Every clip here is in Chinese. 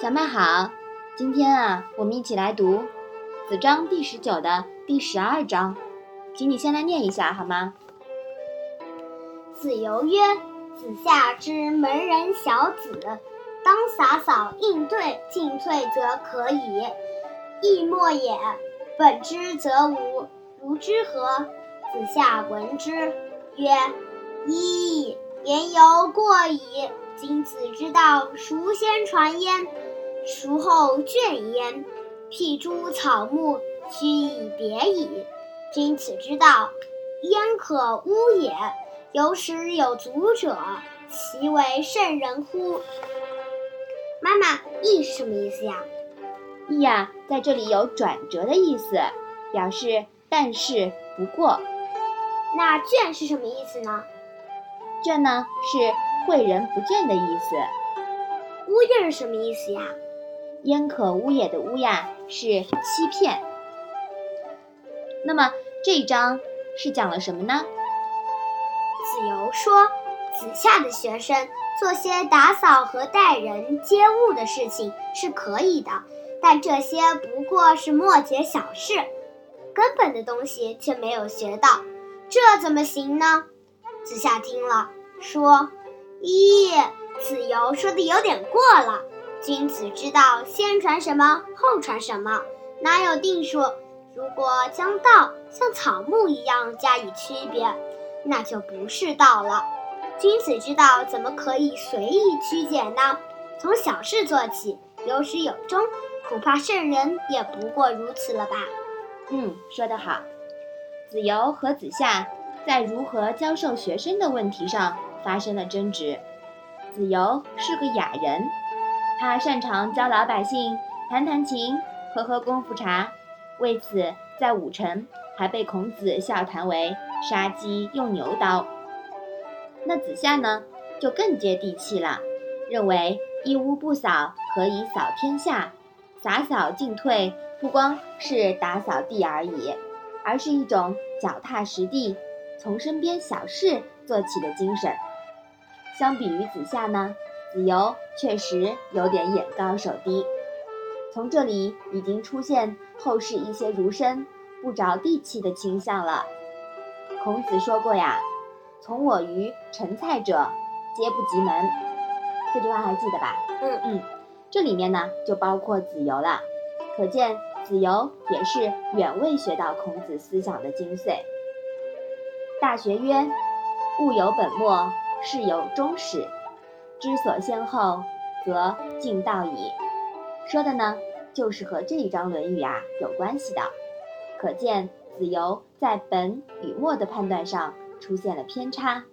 小麦好，今天啊，我们一起来读《子章》第十九的第十二章，请你先来念一下好吗？子游曰：“子夏之门人小子，当洒扫应对进退则可矣。亦莫也。本之则无，如之何？”子夏闻之曰：“一！言犹过矣。君子之道，孰先传焉？孰后倦焉？辟诸草木，须以别矣。君子之道，焉可污也？有始有足者，其为圣人乎？”妈妈，“意”是什么意思呀？“意”呀，在这里有转折的意思，表示但是不过。那“倦”是什么意思呢？“倦”呢是诲人不倦的意思。“污也”是什么意思呀？“焉可污也”的“污”呀是欺骗。那么这一章是讲了什么呢？子游说，子夏的学生做些打扫和待人接物的事情是可以的，但这些不过是末节小事，根本的东西却没有学到。这怎么行呢？子夏听了，说：“咦，子游说的有点过了。君子之道，先传什么，后传什么，哪有定数？如果将道像草木一样加以区别，那就不是道了。君子之道怎么可以随意曲解呢？从小事做起，有始有终，恐怕圣人也不过如此了吧？”嗯，说得好。子游和子夏在如何教授学生的问题上发生了争执。子游是个雅人，他擅长教老百姓弹弹琴、喝喝功夫茶，为此在武城还被孔子笑谈为杀鸡用牛刀。那子夏呢，就更接地气了，认为一屋不扫何以扫天下？洒扫进退不光是打扫地而已。而是一种脚踏实地、从身边小事做起的精神。相比于子夏呢，子游确实有点眼高手低。从这里已经出现后世一些儒生不着地气的倾向了。孔子说过呀：“从我于陈蔡者，皆不及门。”这句话还记得吧？嗯嗯，这里面呢就包括子游了，可见。子游也是远未学到孔子思想的精髓。大学曰：“物有本末，事有终始，知所先后，则近道矣。”说的呢，就是和这一章《论语》啊有关系的。可见子游在本与末的判断上出现了偏差，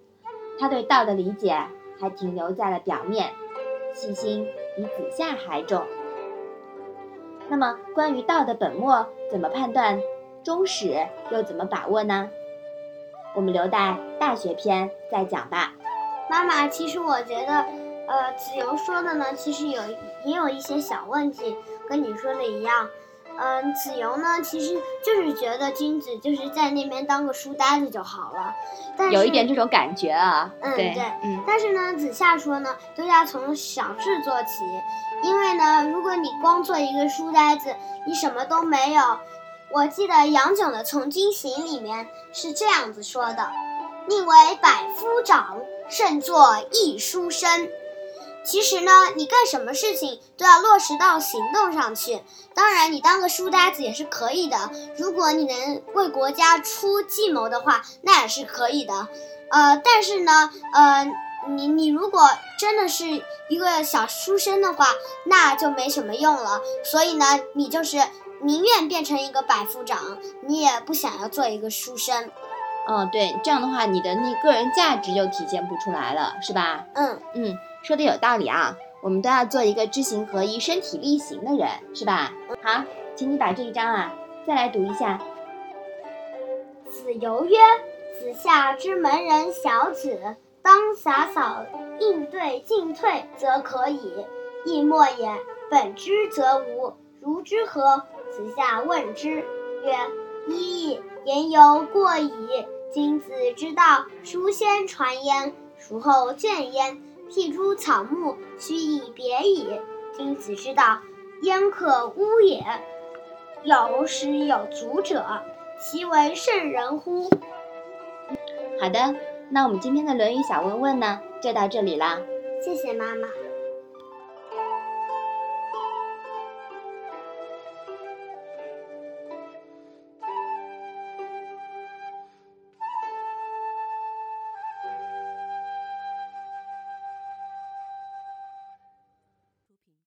他对道的理解还停留在了表面，细心比子夏还重。那么，关于道的本末怎么判断，终始又怎么把握呢？我们留待大学篇再讲吧。妈妈，其实我觉得，呃，子游说的呢，其实有也有一些小问题，跟你说的一样。嗯，子游呢，其实就是觉得君子就是在那边当个书呆子就好了。但是有一点这种感觉啊。嗯，对，嗯。但是呢，子夏说呢，都要从小事做起。因为呢，如果你光做一个书呆子，你什么都没有。我记得杨炯的《从军行》里面是这样子说的：“宁为百夫长，胜作一书生。”其实呢，你干什么事情都要落实到行动上去。当然，你当个书呆子也是可以的。如果你能为国家出计谋的话，那也是可以的。呃，但是呢，呃。你你如果真的是一个小书生的话，那就没什么用了。所以呢，你就是宁愿变成一个百夫长，你也不想要做一个书生。哦，对，这样的话，你的那个人价值就体现不出来了，是吧？嗯嗯，说的有道理啊。我们都要做一个知行合一、身体力行的人，是吧？好，请你把这一章啊再来读一下。子游曰：“子夏之门人小子。”当洒扫应对进退，则可以；亦莫也。本之则无，如之何？子夏问之曰：“一！言犹过矣。君子之道，孰先传焉？孰后倦焉？辟诸草木，须以别矣。君子之道，焉可污也？有始有足者，其为圣人乎？好的，那我们今天的《论语》小问问呢，就到这里啦。谢谢妈妈。